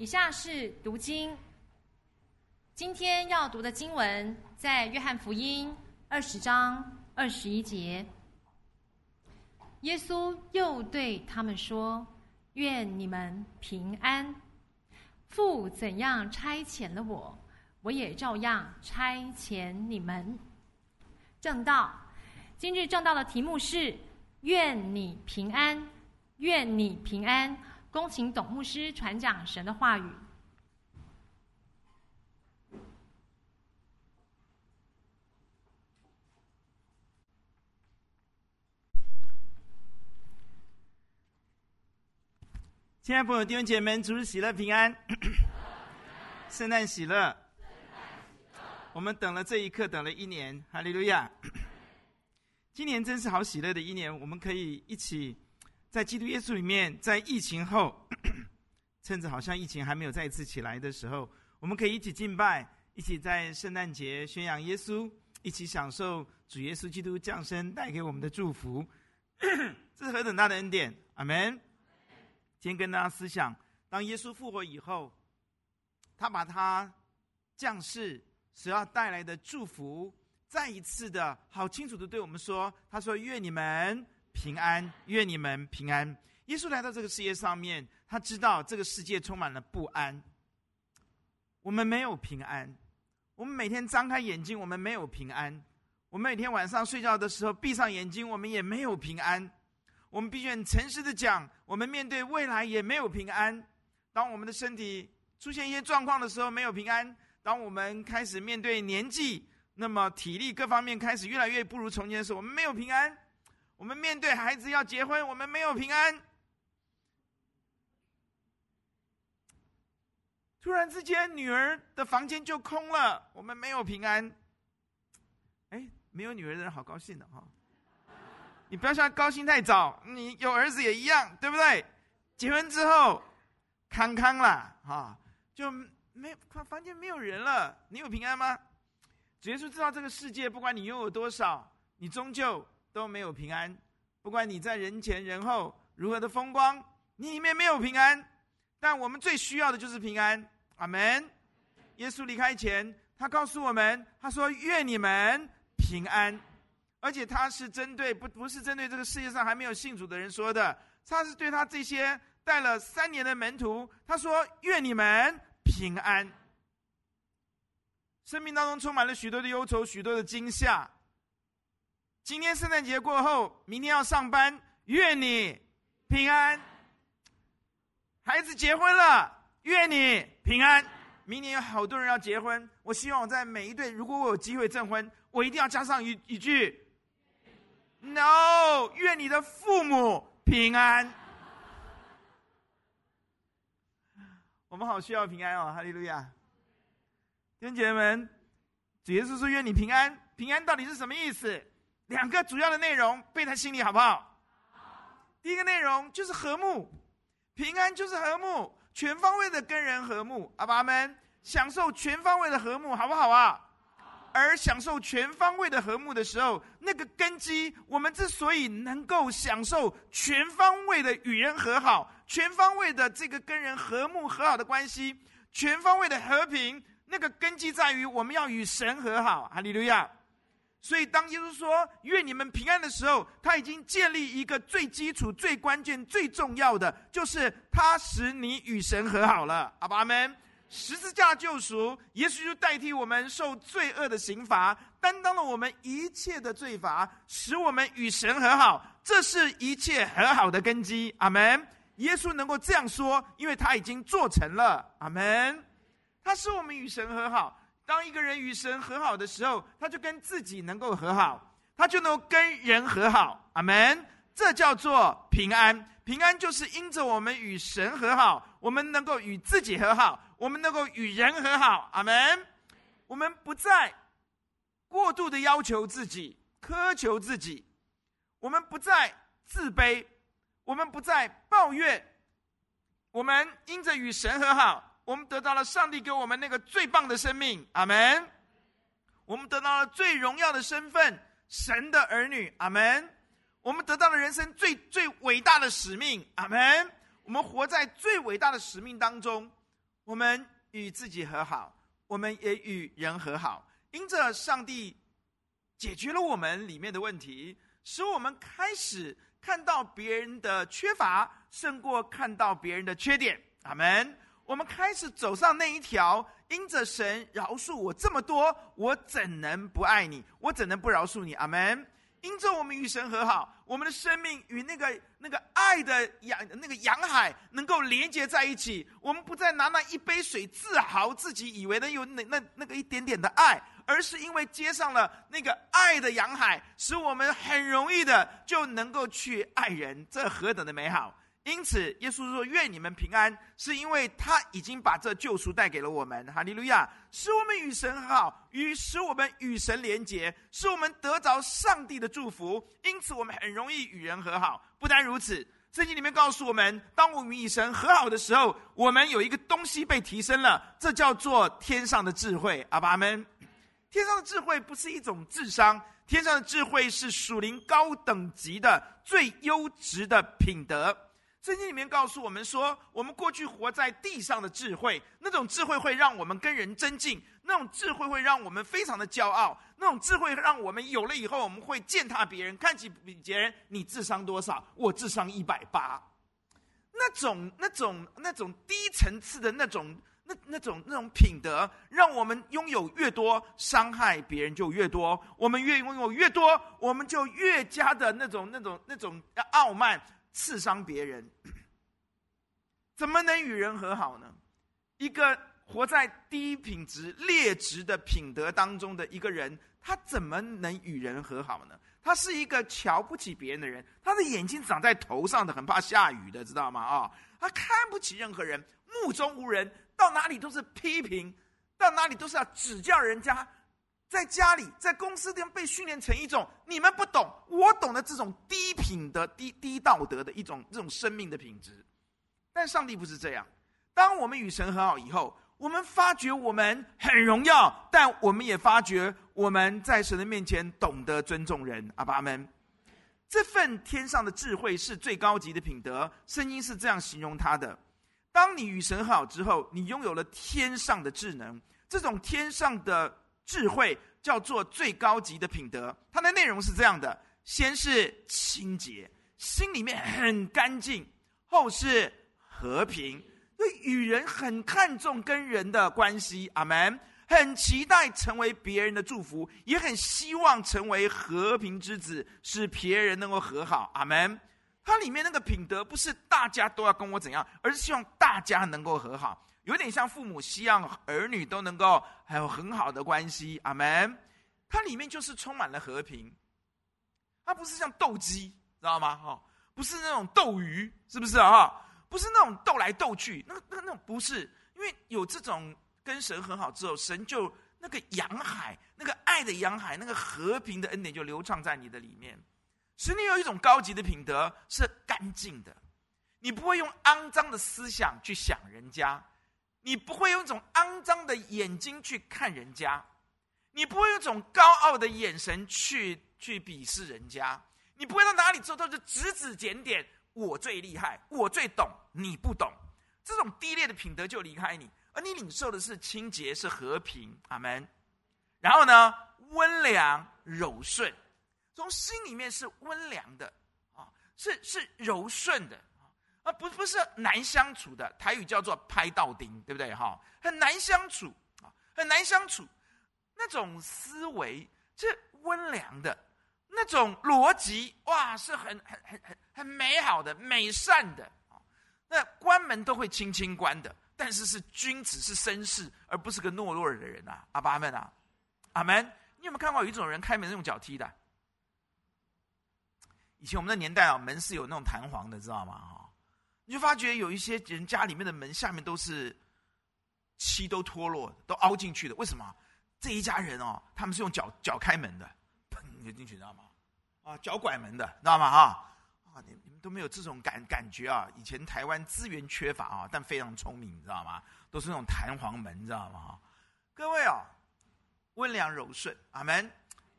以下是读经。今天要读的经文在约翰福音二十章二十一节。耶稣又对他们说：“愿你们平安。父怎样差遣了我，我也照样差遣你们。”正道，今日正道的题目是“愿你平安”。愿你平安。恭请董牧师传讲神的话语。亲爱的朋友、弟兄姐妹，主日喜乐平安，圣诞喜乐。我们等了这一刻，等了一年，哈利路亚。今年真是好喜乐的一年，我们可以一起。在基督耶稣里面，在疫情后，趁着好像疫情还没有再一次起来的时候，我们可以一起敬拜，一起在圣诞节宣扬耶稣，一起享受主耶稣基督降生带给我们的祝福。这是何等大的恩典！阿门。今天跟大家思想，当耶稣复活以后，他把他降世所要带来的祝福，再一次的好清楚的对我们说：“他说，愿你们。”平安，愿你们平安。耶稣来到这个世界上面，他知道这个世界充满了不安。我们没有平安，我们每天张开眼睛，我们没有平安。我们每天晚上睡觉的时候闭上眼睛，我们也没有平安。我们必须很诚实的讲，我们面对未来也没有平安。当我们的身体出现一些状况的时候，没有平安。当我们开始面对年纪，那么体力各方面开始越来越不如从前的时候，我们没有平安。我们面对孩子要结婚，我们没有平安。突然之间，女儿的房间就空了，我们没有平安。哎，没有女儿的人好高兴的哈！你不要像高兴太早，你有儿子也一样，对不对？结婚之后，康康了哈，就没房房间没有人了，你有平安吗？主耶稣知道这个世界，不管你拥有多少，你终究。都没有平安，不管你在人前人后如何的风光，你里面没有平安。但我们最需要的就是平安。阿门。耶稣离开前，他告诉我们，他说：“愿你们平安。”而且他是针对不不是针对这个世界上还没有信主的人说的，他是对他这些带了三年的门徒，他说：“愿你们平安。”生命当中充满了许多的忧愁，许多的惊吓。今天圣诞节过后，明天要上班，愿你平安。孩子结婚了，愿你平安。明年有好多人要结婚，我希望我在每一对，如果我有机会证婚，我一定要加上一一句：No，愿你的父母平安。我们好需要平安哦，哈利路亚！弟兄姐们，主耶稣说愿你平安，平安到底是什么意思？两个主要的内容背在心里好不好？第一个内容就是和睦，平安就是和睦，全方位的跟人和睦。阿爸们享受全方位的和睦，好不好啊？而享受全方位的和睦的时候，那个根基，我们之所以能够享受全方位的与人和好，全方位的这个跟人和睦和好的关系，全方位的和平，那个根基在于我们要与神和好。哈利路亚。所以，当耶稣说“愿你们平安”的时候，他已经建立一个最基础、最关键、最重要的，就是他使你与神和好了。阿爸们，十字架救赎，耶稣就代替我们受罪恶的刑罚，担当了我们一切的罪罚，使我们与神和好。这是一切和好的根基。阿门。耶稣能够这样说，因为他已经做成了。阿门。他使我们与神和好。当一个人与神和好的时候，他就跟自己能够和好，他就能跟人和好。阿门。这叫做平安。平安就是因着我们与神和好，我们能够与自己和好，我们能够与人和好。阿门。我们不再过度的要求自己、苛求自己，我们不再自卑，我们不再抱怨，我们因着与神和好。我们得到了上帝给我们那个最棒的生命，阿门。我们得到了最荣耀的身份，神的儿女，阿门。我们得到了人生最最伟大的使命，阿门。我们活在最伟大的使命当中，我们与自己和好，我们也与人和好。因着上帝解决了我们里面的问题，使我们开始看到别人的缺乏，胜过看到别人的缺点。阿门。我们开始走上那一条，因着神饶恕我这么多，我怎能不爱你？我怎能不饶恕你？阿门。因着我们与神和好，我们的生命与那个那个爱的洋那个洋海能够连接在一起。我们不再拿那一杯水自豪自己，以为能有那那那个一点点的爱，而是因为接上了那个爱的洋海，使我们很容易的就能够去爱人。这何等的美好！因此，耶稣说：“愿你们平安，是因为他已经把这救赎带给了我们。哈利路亚！使我们与神好，与使我们与神连结，使我们得着上帝的祝福。因此，我们很容易与人和好。不单如此，圣经里面告诉我们，当我们与神和好的时候，我们有一个东西被提升了，这叫做天上的智慧。阿爸们，天上的智慧不是一种智商，天上的智慧是属灵高等级的最优质的品德。”圣经里面告诉我们说，我们过去活在地上的智慧，那种智慧会让我们跟人争竞，那种智慧会让我们非常的骄傲，那种智慧让我们有了以后，我们会践踏别人，看起比别人，你智商多少？我智商一百八。那种、那种、那种低层次的那种、那那种、那种品德，让我们拥有越多，伤害别人就越多。我们越拥有越多，我们就越加的那种、那种、那种傲慢。刺伤别人，怎么能与人和好呢？一个活在低品质、劣质的品德当中的一个人，他怎么能与人和好呢？他是一个瞧不起别人的人，他的眼睛长在头上的，很怕下雨的，知道吗？啊、他看不起任何人，目中无人，到哪里都是批评，到哪里都是要指教人家。在家里，在公司里被训练成一种你们不懂，我懂的这种低品德、低低道德的一种这种生命的品质。但上帝不是这样。当我们与神和好以后，我们发觉我们很荣耀，但我们也发觉我们在神的面前懂得尊重人。阿爸们，这份天上的智慧是最高级的品德。圣经是这样形容他的：当你与神和好之后，你拥有了天上的智能，这种天上的。智慧叫做最高级的品德，它的内容是这样的：先是清洁，心里面很干净；后是和平，对与人很看重跟人的关系。阿门。很期待成为别人的祝福，也很希望成为和平之子，使别人能够和好。阿门。它里面那个品德不是大家都要跟我怎样，而是希望大家能够和好。有点像父母希望儿女都能够还有很好的关系，阿门。它里面就是充满了和平，它不是像斗鸡，知道吗？哈，不是那种斗鱼，是不是啊？不是那种斗来斗去，那个、那个、那种不是，因为有这种跟神很好之后，神就那个洋海，那个爱的洋海，那个和平的恩典就流畅在你的里面。使你有一种高级的品德，是干净的，你不会用肮脏的思想去想人家。你不会用一种肮脏的眼睛去看人家，你不会用一种高傲的眼神去去鄙视人家，你不会到哪里之后都是指指点点，我最厉害，我最懂，你不懂，这种低劣的品德就离开你，而你领受的是清洁，是和平，阿门。然后呢，温良柔顺，从心里面是温良的啊，是是柔顺的。啊，不不是难相处的，台语叫做拍到钉，对不对？哈，很难相处啊，很难相处。那种思维是温良的，那种逻辑哇，是很很很很很美好的、美善的啊。那关门都会轻轻关的，但是是君子，是绅士，而不是个懦弱的人啊。阿爸阿门啊，阿门。你有没有看过有一种人开门用脚踢的？以前我们的年代啊，门是有那种弹簧的，知道吗？哈。你就发觉有一些人家里面的门下面都是漆都脱落，都凹进去的。为什么？这一家人哦，他们是用脚脚开门的，砰就进去，知道吗？啊，脚拐门的，知道吗？啊啊，你你们都没有这种感感觉啊？以前台湾资源缺乏啊，但非常聪明，你知道吗？都是那种弹簧门，你知道吗？各位啊，温良柔顺，阿门。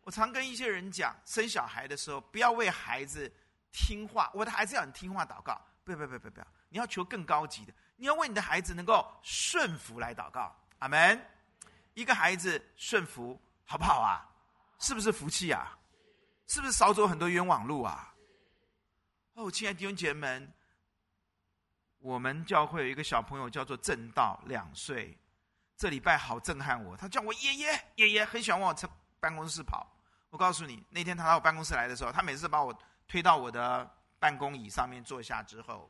我常跟一些人讲，生小孩的时候不要为孩子听话，我的孩子要很听话祷告。不要不要不要不要！你要求更高级的，你要为你的孩子能够顺服来祷告。阿门。一个孩子顺服，好不好啊？是不是福气啊？是不是少走很多冤枉路啊？哦，亲爱的弟兄姐妹们，我们教会有一个小朋友叫做正道，两岁。这礼拜好震撼我，他叫我爷爷，爷爷很喜欢往我办公室跑。我告诉你，那天他到我办公室来的时候，他每次把我推到我的办公椅上面坐下之后，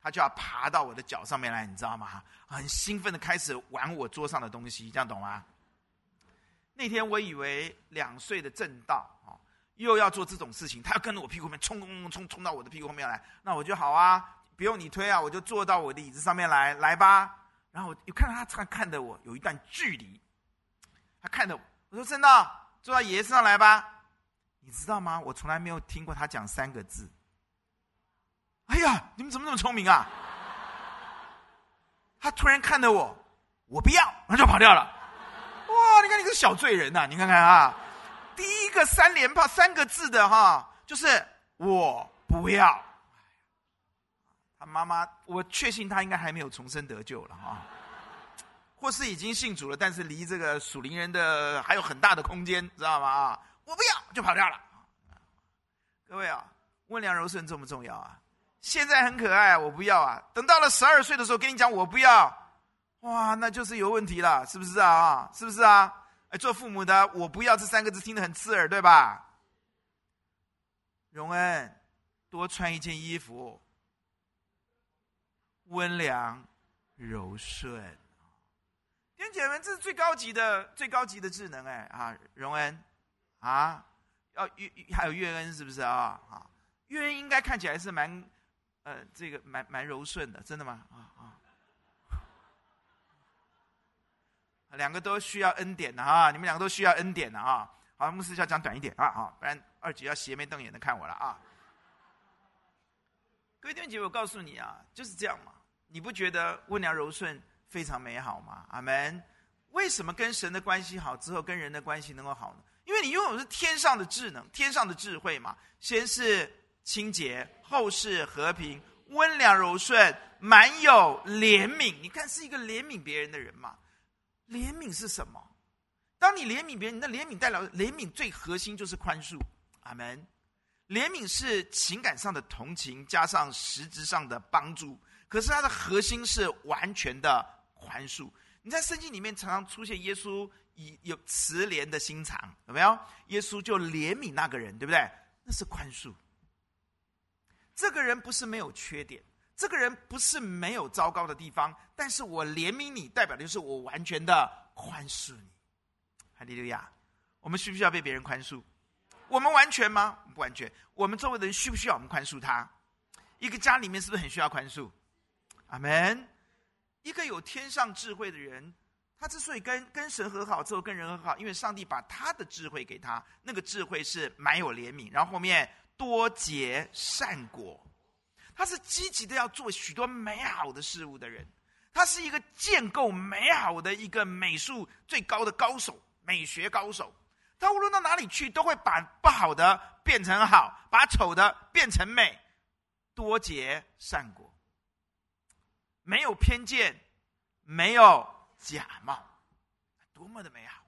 他就要爬到我的脚上面来，你知道吗？很兴奋的开始玩我桌上的东西，这样懂吗？那天我以为两岁的正道啊，又要做这种事情，他要跟着我屁股后面冲冲冲冲到我的屁股后面来，那我就好啊，不用你推啊，我就坐到我的椅子上面来，来吧。然后我又看到他看看着我有一段距离，他看着我，我说正道。坐到爷爷身上来吧，你知道吗？我从来没有听过他讲三个字。哎呀，你们怎么那么聪明啊？他突然看到我，我不要，然后就跑掉了。哇，你看你个小罪人呐、你看看啊，第一个三连炮三个字的哈，就是我不要。他妈妈，我确信他应该还没有重生得救了哈。或是已经信主了，但是离这个属灵人的还有很大的空间，知道吗？啊，我不要就跑掉了。各位啊，温良柔顺重不重要啊？现在很可爱，我不要啊。等到了十二岁的时候，跟你讲我不要，哇，那就是有问题了，是不是啊？是不是啊？哎，做父母的，我不要这三个字听得很刺耳，对吧？荣恩，多穿一件衣服，温良柔顺。弟姐们，这是最高级的、最高级的智能哎啊！荣恩啊，要月还有月恩是不是啊？啊，月恩应该看起来是蛮呃，这个蛮蛮柔顺的，真的吗？啊啊，两个都需要恩典的啊！你们两个都需要恩典的啊！好，牧师要讲短一点啊啊，不然二姐要斜眉瞪眼的看我了啊！各位弟兄姐妹，我告诉你啊，就是这样嘛，你不觉得温良柔顺？非常美好吗，阿门。为什么跟神的关系好之后，跟人的关系能够好呢？因为你拥有的是天上的智能、天上的智慧嘛。先是清洁，后世和平，温良柔顺，满有怜悯。你看，是一个怜悯别人的人嘛。怜悯是什么？当你怜悯别人，你的怜悯代表怜悯最核心就是宽恕，阿门。怜悯是情感上的同情，加上实质上的帮助，可是它的核心是完全的。宽恕，你在圣经里面常常出现耶稣以有慈怜的心肠，有没有？耶稣就怜悯那个人，对不对？那是宽恕。这个人不是没有缺点，这个人不是没有糟糕的地方，但是我怜悯你，代表的就是我完全的宽恕你。哈利路亚！我们需不需要被别人宽恕？我们完全吗？不完全。我们周围的人需不需要我们宽恕他？一个家里面是不是很需要宽恕？阿门。一个有天上智慧的人，他之所以跟跟神和好之后跟人和好，因为上帝把他的智慧给他，那个智慧是蛮有怜悯，然后后面多结善果，他是积极的要做许多美好的事物的人，他是一个建构美好的一个美术最高的高手，美学高手，他无论到哪里去都会把不好的变成好，把丑的变成美，多结善果。没有偏见，没有假冒，多么的美好！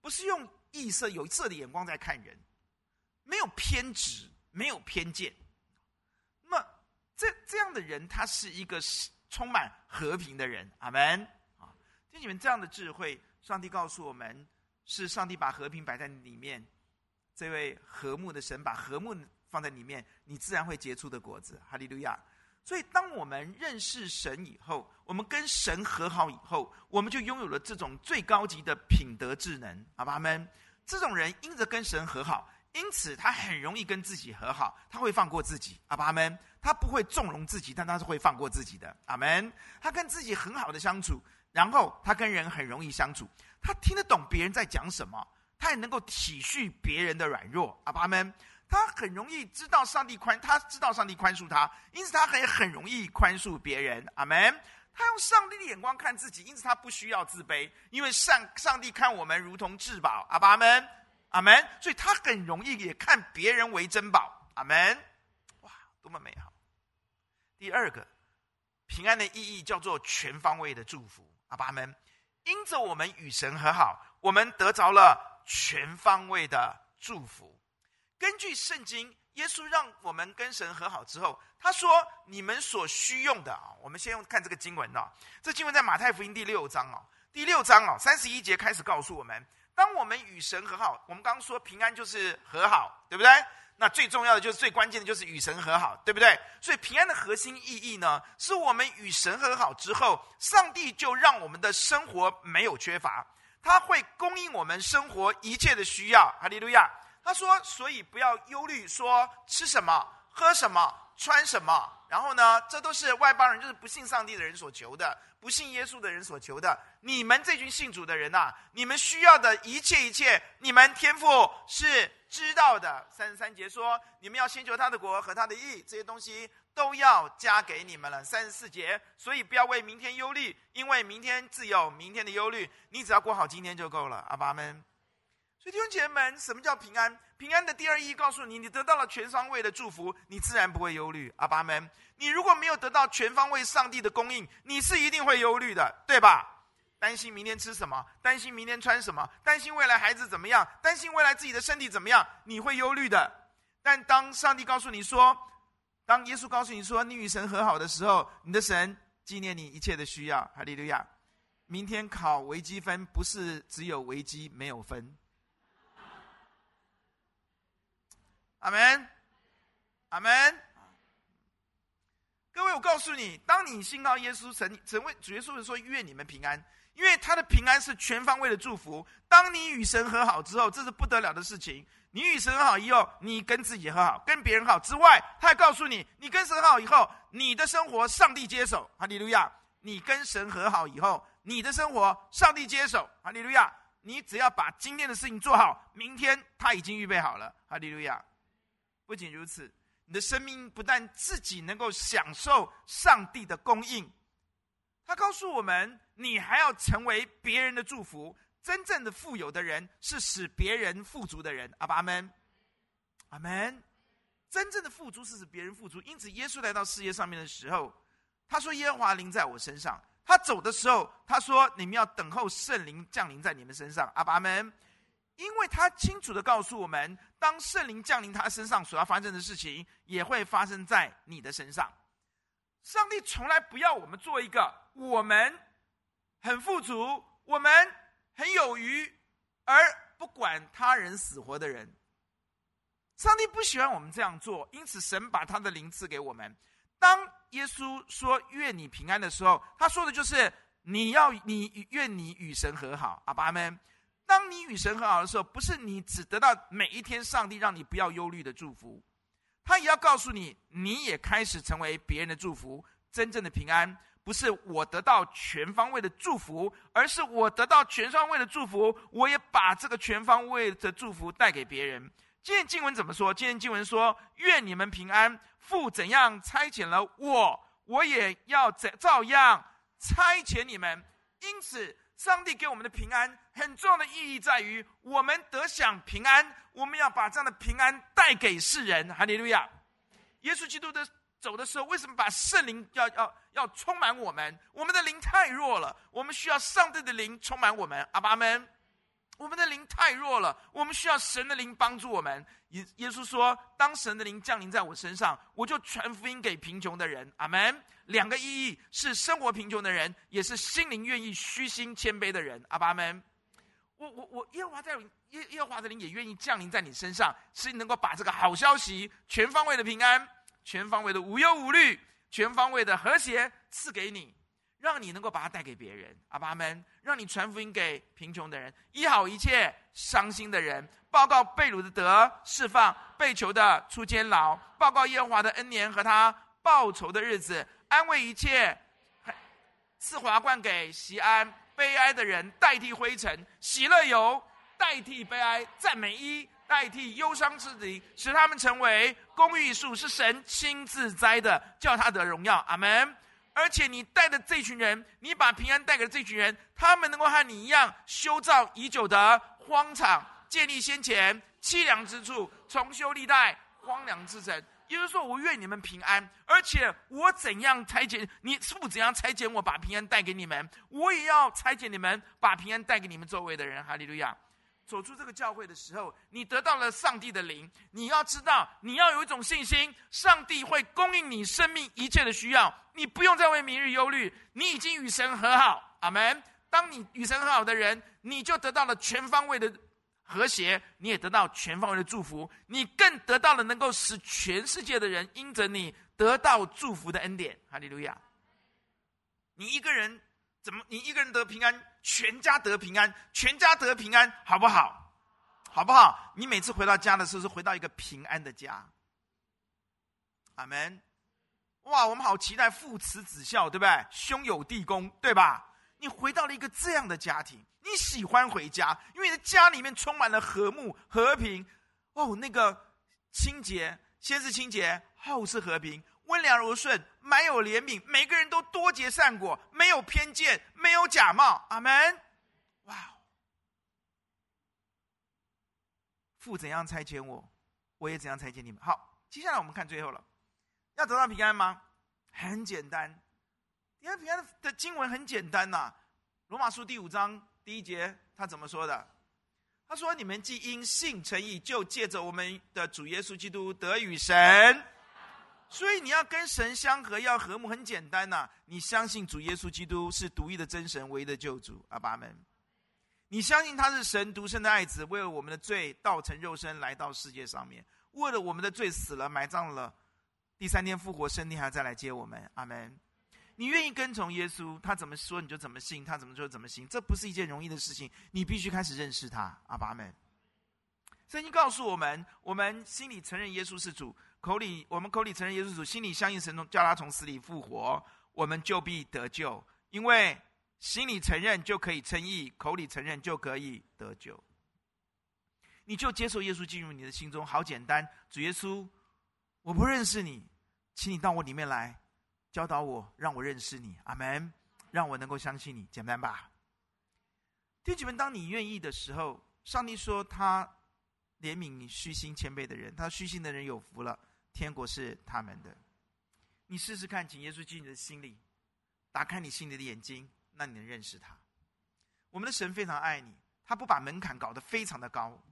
不是用异色、有色的眼光在看人，没有偏执，没有偏见。那么，这这样的人，他是一个充满和平的人。阿门！啊，听你们这样的智慧，上帝告诉我们，是上帝把和平摆在里面。这位和睦的神把和睦放在里面，你自然会结出的果子。哈利路亚。所以，当我们认识神以后，我们跟神和好以后，我们就拥有了这种最高级的品德智能，好吧？阿们，这种人因着跟神和好，因此他很容易跟自己和好，他会放过自己，阿爸们，他不会纵容自己，但他是会放过自己的，阿们。他跟自己很好的相处，然后他跟人很容易相处，他听得懂别人在讲什么，他也能够体恤别人的软弱，阿爸们。他很容易知道上帝宽，他知道上帝宽恕他，因此他很很容易宽恕别人。阿门。他用上帝的眼光看自己，因此他不需要自卑，因为上上帝看我们如同至宝。阿爸们，阿门。所以他很容易也看别人为珍宝。阿门。哇，多么美好！第二个，平安的意义叫做全方位的祝福。阿爸们，因着我们与神和好，我们得着了全方位的祝福。根据圣经，耶稣让我们跟神和好之后，他说：“你们所需用的啊，我们先用看这个经文哦。这经文在马太福音第六章哦，第六章哦，三十一节开始告诉我们，当我们与神和好，我们刚刚说平安就是和好，对不对？那最重要的就是最关键的就是与神和好，对不对？所以平安的核心意义呢，是我们与神和好之后，上帝就让我们的生活没有缺乏，他会供应我们生活一切的需要。哈利路亚。”他说：“所以不要忧虑，说吃什么、喝什么、穿什么。然后呢，这都是外邦人，就是不信上帝的人所求的，不信耶稣的人所求的。你们这群信主的人呐、你们需要的一切一切，你们天赋是知道的。”三十三节说：“你们要先求他的国和他的义，这些东西都要加给你们了。”三十四节，所以不要为明天忧虑，因为明天自有明天的忧虑。你只要过好今天就够了。阿爸们。弟兄姐妹们，什么叫平安？平安的第二意义告诉你，你得到了全方位的祝福，你自然不会忧虑。阿爸们，你如果没有得到全方位上帝的供应，你是一定会忧虑的，对吧？担心明天吃什么，担心明天穿什么，担心未来孩子怎么样，担心未来自己的身体怎么样，你会忧虑的。但当上帝告诉你说，当耶稣告诉你说，你与神和好的时候，你的神纪念你一切的需要。哈利路亚！明天考微积分，不是只有微积没有分。阿门，阿门。各位，我告诉你，当你信靠耶稣，神神为主耶稣说：“愿你们平安。”因为他的平安是全方位的祝福。当你与神和好之后，这是不得了的事情。你与神和好以后，你跟自己和好，跟别人好之外，他还告诉你：你跟神和好以后，你的生活上帝接手。哈利路亚！你跟神和好以后，你的生活上帝接手。哈利路亚！你只要把今天的事情做好，明天他已经预备好了。哈利路亚！不仅如此，你的生命不但自己能够享受上帝的供应，他告诉我们，你还要成为别人的祝福。真正的富有的人是使别人富足的人。阿爸，阿门，阿门。真正的富足是使别人富足。因此，耶稣来到世界上面的时候，他说：“耶和华临在我身上。”他走的时候，他说：“你们要等候圣灵降临在你们身上。”阿爸，阿门。因为他清楚的告诉我们，当圣灵降临他身上，所要发生的事情也会发生在你的身上。上帝从来不要我们做一个我们很富足、我们很有余而不管他人死活的人。上帝不喜欢我们这样做，因此神把他的灵赐给我们。当耶稣说“愿你平安”的时候，他说的就是你要你愿你与神和好。阿爸们。当你与神和好的时候，不是你只得到每一天上帝让你不要忧虑的祝福，他也要告诉你，你也开始成为别人的祝福。真正的平安，不是我得到全方位的祝福，而是我得到全方位的祝福，我也把这个全方位的祝福带给别人。今天经文怎么说？今天经文说：“愿你们平安。父怎样差遣了我，我也要怎照样差遣你们。”因此。上帝给我们的平安很重要的意义在于，我们得享平安，我们要把这样的平安带给世人。哈利路亚！耶稣基督的走的时候，为什么把圣灵要要要充满我们？我们的灵太弱了，我们需要上帝的灵充满我们。阿爸们，我们的灵太弱了，我们需要神的灵帮助我们。耶耶稣说：“当神的灵降临在我身上，我就传福音给贫穷的人。”阿门。两个意义是生活贫穷的人，也是心灵愿意虚心谦卑的人。阿爸们，我我我，耶和华在耶耶和华的灵也愿意降临在你身上，使你能够把这个好消息、全方位的平安、全方位的无忧无虑、全方位的和谐赐给你，让你能够把它带给别人。阿爸们，让你传福音给贫穷的人，医好一切伤心的人，报告被掳的得释放，被囚的出监牢，报告耶和华的恩年和他报仇的日子。安慰一切，赐华冠给锡安，悲哀的人。代替灰尘，喜乐油。代替悲哀，赞美衣代替忧伤之地，使他们成为公义树，是神亲自栽的，叫他得荣耀。阿门。而且你带的这群人，你把平安带给了这群人，他们能够和你一样修造已久的荒场，建立先前凄凉之处，重修历代荒凉之城。也就是说，我愿你们平安，而且我怎样裁剪你，是不怎样裁剪我，把平安带给你们，我也要裁剪你们，把平安带给你们周围的人。哈利路亚！走出这个教会的时候，你得到了上帝的灵，你要知道，你要有一种信心，上帝会供应你生命一切的需要，你不用再为明日忧虑，你已经与神和好。阿门。当你与神和好的人，你就得到了全方位的。和谐，你也得到全方位的祝福，你更得到了能够使全世界的人因着你得到祝福的恩典。哈利路亚！你一个人怎么？你一个人得平安，全家得平安，全家得平安，好不好？好不好？你每次回到家的时候，是回到一个平安的家。阿门！哇，我们好期待父慈子孝，对不对？兄友弟恭，对吧？你回到了一个这样的家庭。你喜欢回家，因为你的家里面充满了和睦、和平。哦，那个清洁，先是清洁，后是和平，温良柔顺，满有怜悯，每个人都多结善果，没有偏见，没有假冒。阿门。哇！父怎样差遣我，我也怎样差遣你们。好，接下来我们看最后了，要得到平安吗？很简单，因为平安的经文很简单呐，啊，《罗马书》第五章。第一节他怎么说的？他说：“你们既因信称义，就借着我们的主耶稣基督得与神。所以你要跟神相合，要和睦，很简单呐、你相信主耶稣基督是独一的真神，唯一的救主。阿爸们，你相信他是神独生的爱子，为了我们的罪，道成肉身来到世界上面，为了我们的罪死了，埋葬了，第三天复活，升天还要再来接我们。阿门。”你愿意跟从耶稣，他怎么说你就怎么信，他怎么说怎么行，这不是一件容易的事情。你必须开始认识他，阿爸们。圣经告诉我们，我们心里承认耶稣是主，口里我们口里承认耶稣主，心里相信神从叫他从死里复活，我们就必得救。因为心里承认就可以称义，口里承认就可以得救。你就接受耶稣进入你的心中，好简单。主耶稣，我不认识你，请你到我里面来。教导我，让我认识你，阿门。让我能够相信你，简单吧？弟兄们，当你愿意的时候，上帝说他怜悯你虚心谦卑的人，他虚心的人有福了，天国是他们的。你试试看，请耶稣进你的心里，打开你心里的眼睛，那你能认识他。我们的神非常爱你，他不把门槛搞得非常的高，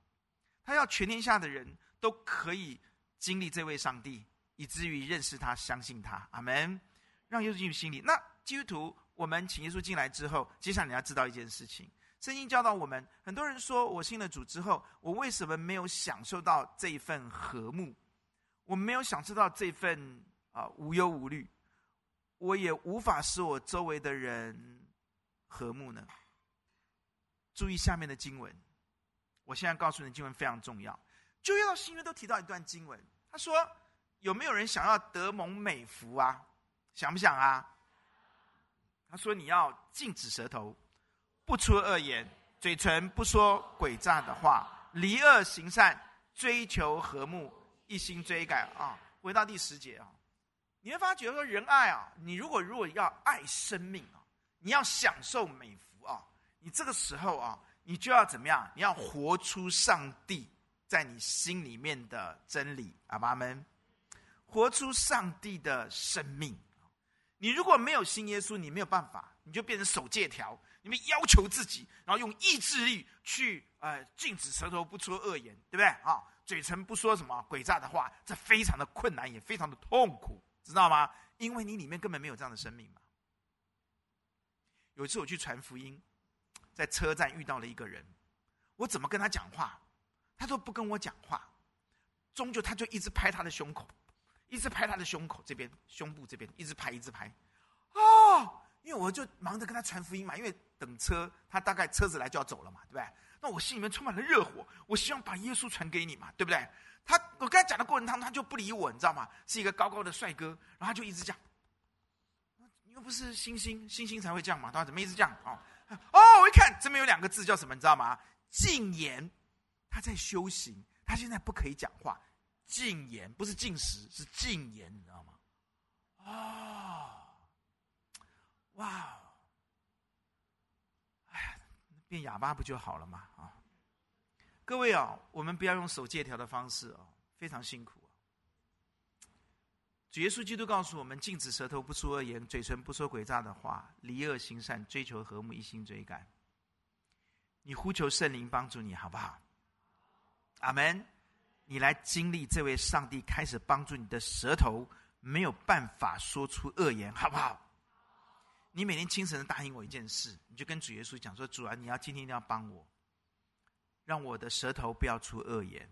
他要全天下的人都可以经历这位上帝。以至于认识他、相信他，阿门。让耶稣进入心里。那基督徒，我们请耶稣进来之后，接下来你要知道一件事情：圣经教导我们，很多人说我信了主之后，我为什么没有享受到这一份和睦？我没有享受到这份啊无忧无虑，我也无法使我周围的人和睦呢？注意下面的经文，我现在告诉你，经文非常重要。旧约到新约都提到一段经文，他说。有没有人想要得蒙美福啊？想不想啊？他说：“你要禁止舌头，不出恶言，嘴唇不说诡诈的话，离恶行善，追求和睦，一心追改啊。”回到第十节啊，你会发觉说，仁爱啊，你如果如果要爱生命啊，你要享受美福啊，你这个时候啊，你就要怎么样？你要活出上帝在你心里面的真理啊，阿们。活出上帝的生命。你如果没有信耶稣，你没有办法，你就变成守戒条，你们要求自己，然后用意志力去呃禁止舌头不出恶言，对不对啊？嘴唇不说什么诡诈的话，这非常的困难，也非常的痛苦，知道吗？因为你里面根本没有这样的生命嘛。有一次我去传福音，在车站遇到了一个人，我怎么跟他讲话，他都不跟我讲话，终究他就一直拍他的胸口。一直拍他的胸口这边，胸部这边，一直拍，一直拍，哦，因为我就忙着跟他传福音嘛，因为等车，他大概车子来就要走了嘛，对不对？那我心里面充满了热火，我希望把耶稣传给你嘛，对不对？他，我跟他讲的过程当中，他就不理我，你知道吗？是一个高高的帅哥，然后他就一直讲，你又不是星星，星星才会这样嘛，他怎么一直这样？哦，哦，我一看这边有两个字叫什么，你知道吗？禁言，他在修行，他现在不可以讲话。禁言不是禁食，是禁言，你知道吗？啊、哇，哎呀，变哑巴不就好了吗？啊，各位啊，我们不要用守戒条的方式哦，非常辛苦。主耶稣基督告诉我们：禁止舌头不出恶言，嘴唇不说诡诈的话，离恶行善，追求和睦，一心追赶。你呼求圣灵帮助你，好不好？阿门。你来经历这位上帝开始帮助你的舌头，没有办法说出恶言，好不好？你每天清晨答应我一件事，你就跟主耶稣讲说：“主啊，你要今天一定要帮我，让我的舌头不要出恶言，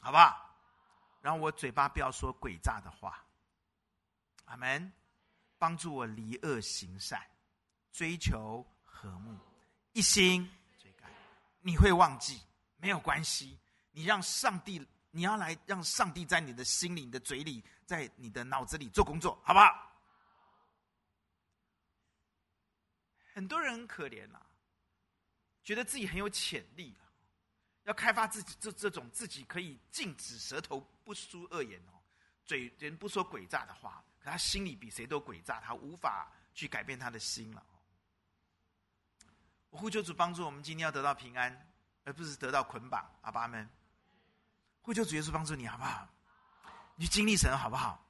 好不好？让我嘴巴不要说诡诈的话。”阿门。帮助我离恶行善，追求和睦，一心追赶。你会忘记，没有关系。你让上帝，你要来让上帝在你的心里、你的嘴里、在你的脑子里做工作，好不好？很多人很可怜啊，觉得自己很有潜力啊，要开发自己这这种自己可以禁止舌头不说恶言哦，嘴人不说诡诈的话，可他心里比谁都诡诈，他无法去改变他的心了。我呼求主帮助我们，今天要得到平安，而不是得到捆绑。阿爸们，呼求主耶稣帮助你，好不好？你经历神，好不好？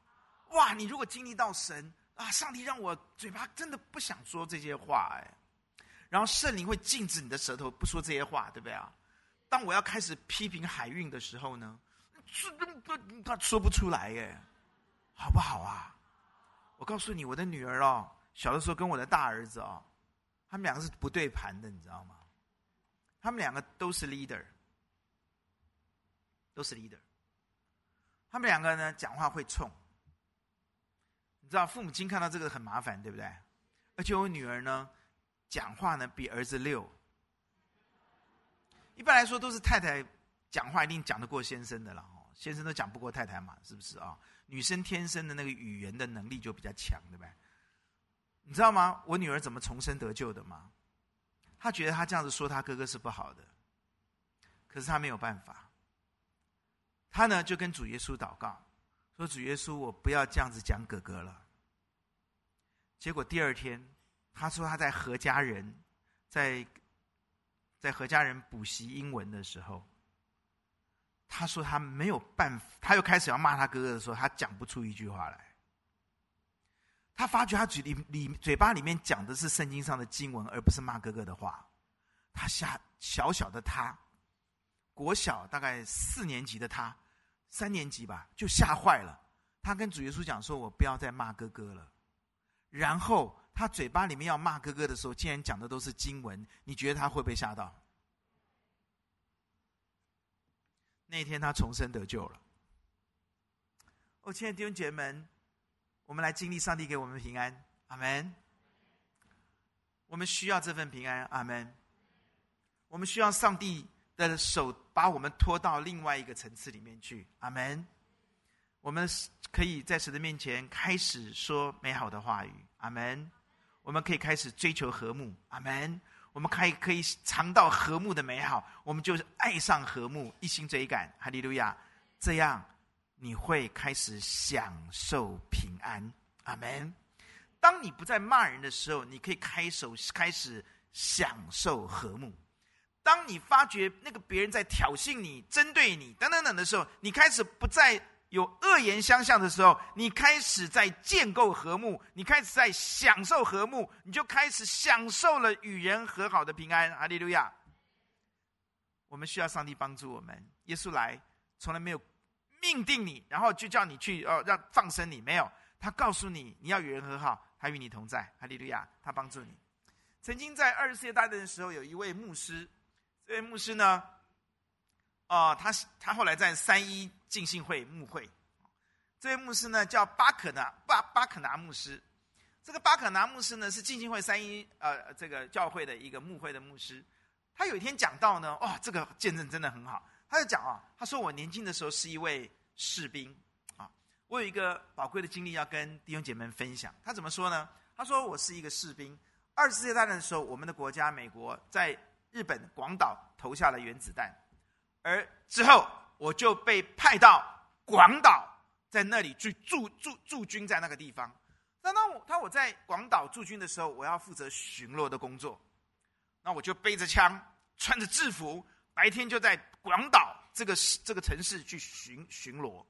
哇，你如果经历到神。啊！上帝让我嘴巴真的不想说这些话哎，然后圣灵会禁止你的舌头不说这些话，对不对啊？当我要开始批评海运的时候呢，他说不出来耶，好不好啊？我告诉你，我的女儿哦，小的时候跟我的大儿子哦，他们两个是不对盘的，你知道吗？他们两个都是 leader，都是 leader，他们两个呢讲话会冲。知道父母亲看到这个很麻烦，对不对？而且我女儿呢，讲话呢比儿子溜。一般来说都是太太讲话一定讲得过先生的了哦，先生都讲不过太太嘛，是不是啊？女生天生的那个语言的能力就比较强，对不对？你知道吗？我女儿怎么重生得救的吗？她觉得她这样子说她哥哥是不好的，可是她没有办法，她呢就跟主耶稣祷告。说主耶稣，我不要这样子讲哥哥了。结果第二天，他说他在何家人，在在何家人补习英文的时候，他说他没有办法，他又开始要骂他哥哥的时候，他讲不出一句话来。他发觉他嘴里里嘴巴里面讲的是圣经上的经文，而不是骂哥哥的话。他吓小小的他，国小大概四年级的他。三年级吧，就吓坏了。他跟主耶稣讲说：“我不要再骂哥哥了。”然后他嘴巴里面要骂哥哥的时候，竟然讲的都是经文。你觉得他会被吓到？那天他重生得救了。哦，亲爱的弟兄姐妹们，我们来经历上帝给我们平安，阿门。我们需要这份平安，阿门。我们需要上帝的手把我们拖到另外一个层次里面去，阿门。我们可以在神的面前开始说美好的话语，阿门。我们可以开始追求和睦，阿门。我们可以可以尝到和睦的美好，我们就是爱上和睦，一心追赶，哈利路亚。这样你会开始享受平安，阿门。当你不再骂人的时候，你可以开手开始享受和睦。当你发觉那个别人在挑衅你、针对你等等等的时候，你开始不再有恶言相向的时候，你开始在建构和睦，你开始在享受和睦，你就开始享受了与人和好的平安。哈利路亚！我们需要上帝帮助我们。耶稣来，从来没有命定你，然后就叫你去哦，让放生你，没有。他告诉你，你要与人和好，他与你同在。哈利路亚！他帮助你。曾经在二十世界大战的时候，有一位牧师。这位牧师呢，哦，他他后来在三一浸信会牧会。这位牧师呢叫巴可纳巴巴可拿牧师。这个巴可拿牧师呢是浸信会三一呃这个教会的一个牧会的牧师。他有一天讲到呢，哦，这个见证真的很好。他就讲啊，他说我年轻的时候是一位士兵啊，我有一个宝贵的经历要跟弟兄姐妹分享。他怎么说呢？他说我是一个士兵。二次世界大战的时候，我们的国家美国在。日本广岛投下了原子弹，而之后我就被派到广岛，在那里去驻驻驻军在那个地方。那当我当我在广岛驻军的时候，我要负责巡逻的工作，那我就背着枪，穿着制服，白天就在广岛这个这个城市去巡巡逻，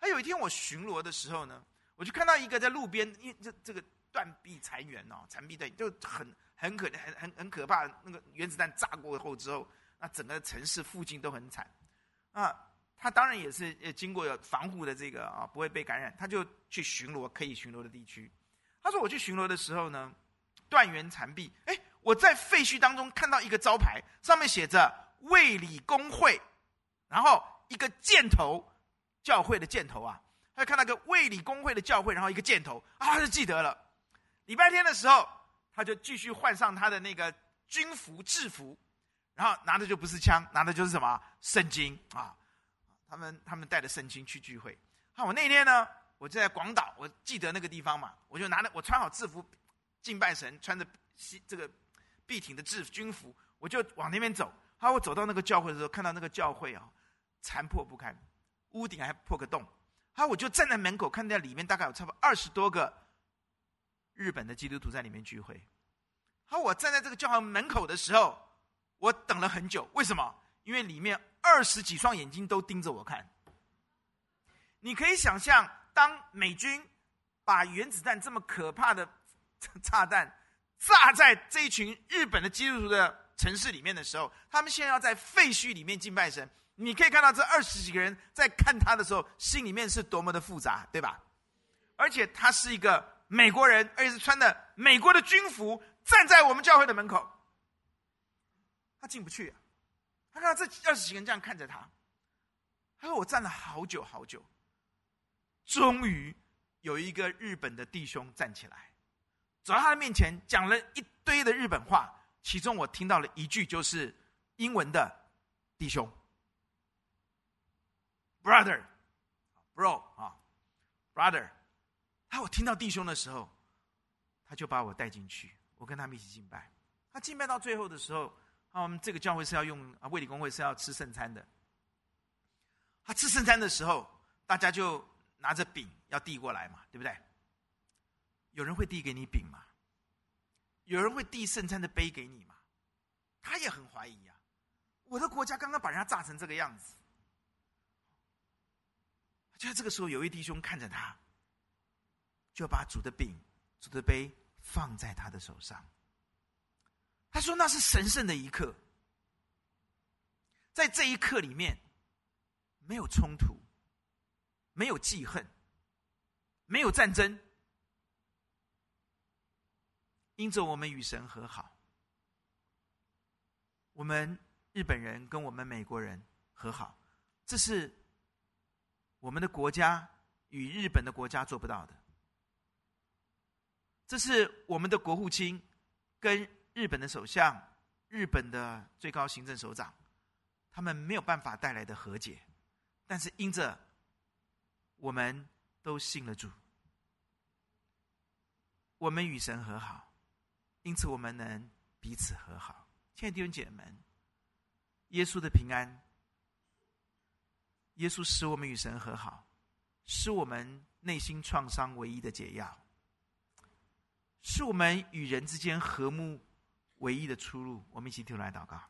还有一天我巡逻的时候呢，我就看到一个在路边，因这这个断壁残垣哦，残壁断就很很可很很很可怕。那个原子弹炸过后之后，那整个城市附近都很惨啊。他当然也是经过防护的这个啊，不会被感染。他就去巡逻可以巡逻的地区。他说我去巡逻的时候呢，断垣残壁，哎，我在废墟当中看到一个招牌，上面写着卫理公会，然后一个箭头。教会的箭头啊，他就看那个卫理公会的教会，然后一个箭头啊，他就记得了。礼拜天的时候，他就继续换上他的那个军服制服，然后拿的就不是枪，拿的就是什么圣经啊。他们他们带着圣经去聚会。好，我那天呢，我就在广岛，我记得那个地方嘛，我就拿着我穿好制服敬拜神，穿着西这个笔挺的制服军服，我就往那边走。好，我走到那个教会的时候，看到那个教会啊，残破不堪。屋顶还破个洞，好，我就站在门口，看到里面大概有差不多二十多个日本的基督徒在里面聚会。好，我站在这个教堂门口的时候，我等了很久。为什么？因为里面二十几双眼睛都盯着我看。你可以想象，当美军把原子弹这么可怕的炸弹 炸在这一群日本的基督徒的城市里面的时候，他们现在要在废墟里面敬拜神。你可以看到这二十几个人在看他的时候，心里面是多么的复杂，对吧？而且他是一个美国人，而且是穿的美国的军服，站在我们教会的门口，他进不去。他看到这二十几个人这样看着他，他说：“我站了好久好久，终于有一个日本的弟兄站起来，走到他的面前，讲了一堆的日本话，其中我听到了一句就是英文的‘弟兄’。” brother，bro 啊，brother，他我听到弟兄的时候，他就把我带进去，我跟他们一起敬拜。他敬拜到最后的时候，啊，我们这个教会是要用啊，卫理公会是要吃圣餐的。他吃圣餐的时候，大家就拿着饼要递过来嘛，对不对？有人会递给你饼吗？有人会递圣餐的杯给你吗？他也很怀疑、啊，我的国家刚刚把人家炸成这个样子。就在这个时候，有一弟兄看着他，就把主的饼、主的杯放在他的手上。他说：“那是神圣的一刻，在这一刻里面，没有冲突，没有记恨，没有战争，因着我们与神和好，我们日本人跟我们美国人和好，这是。”我们的国家与日本的国家做不到的，这是我们的国务卿跟日本的首相、日本的最高行政首长，他们没有办法带来的和解。但是因着我们都信了主，我们与神和好，因此我们能彼此和好。亲爱的弟兄姐妹们，耶稣的平安。耶稣使我们与神和好，是我们内心创伤唯一的解药，是我们与人之间和睦唯一的出路。我们一起听来祷告。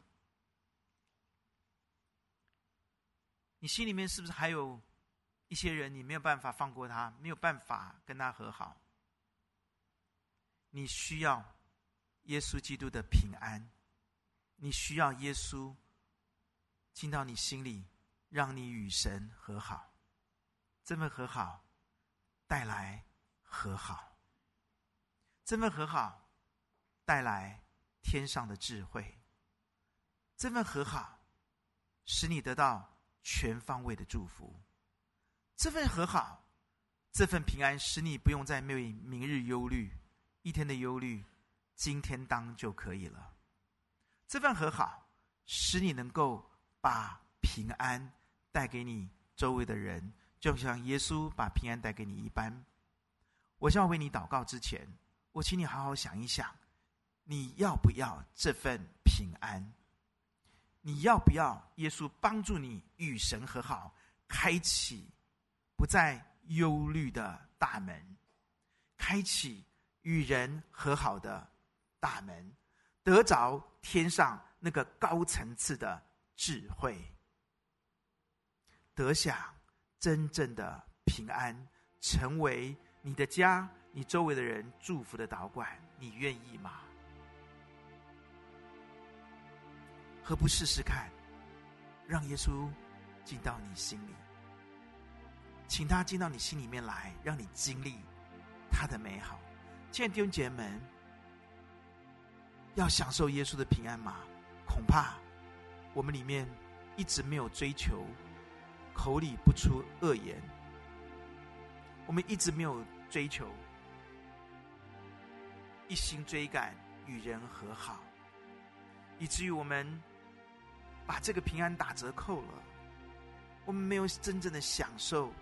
你心里面是不是还有一些人，你没有办法放过他，没有办法跟他和好？你需要耶稣基督的平安，你需要耶稣进到你心里。让你与神和好，这份和好带来和好，这份和好带来天上的智慧，这份和好使你得到全方位的祝福，这份和好，这份平安使你不用再为明日忧虑，一天的忧虑今天当就可以了。这份和好使你能够把平安。带给你周围的人，就像耶稣把平安带给你一般。我想要为你祷告之前，我请你好好想一想，你要不要这份平安？你要不要耶稣帮助你与神和好，开启不再忧虑的大门，开启与人和好的大门，得着天上那个高层次的智慧。得享真正的平安，成为你的家、你周围的人祝福的导管。你愿意吗？何不试试看，让耶稣进到你心里，请他进到你心里面来，让你经历他的美好。亲爱的弟兄姐妹们，要享受耶稣的平安吗？恐怕我们里面一直没有追求，口里不出恶言。我们一直没有追求，一心追赶与人和好，以至于我们把这个平安打折扣了。我们没有真正的享受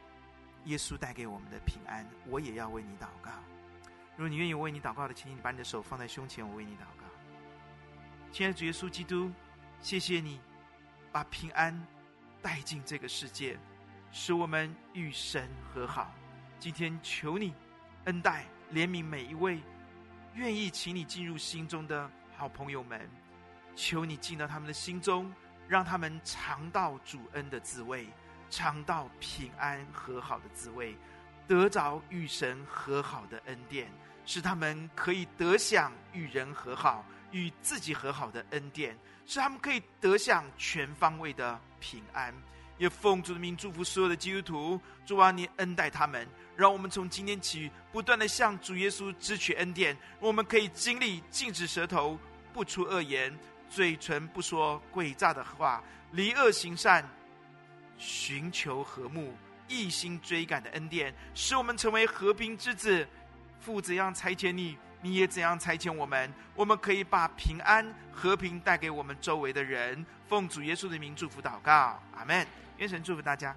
耶稣带给我们的平安。我也要为你祷告。如果你愿意为你祷告的，请你把你的手放在胸前，我为你祷告。亲爱的主耶稣基督，谢谢你把平安带进这个世界，使我们与神和好。今天求你恩待、怜悯每一位愿意请你进入心中的好朋友们，求你进到他们的心中，让他们尝到主恩的滋味，尝到平安和好的滋味，得着与神和好的恩典，使他们可以得享与人和好。与自己和好的恩典，使他们可以得享全方位的平安。也奉主的名祝福所有的基督徒，主啊，你恩待他们，让我们从今天起不断的向主耶稣支取恩典，我们可以经历禁止舌头不出恶言，嘴唇不说诡诈的话，离恶行善，寻求和睦，一心追赶的恩典，使我们成为和平之子。父怎样差遣你，你也怎样裁遣我们，我们可以把平安和平带给我们周围的人。奉主耶稣的名祝福祷告，阿门。愿神祝福大家。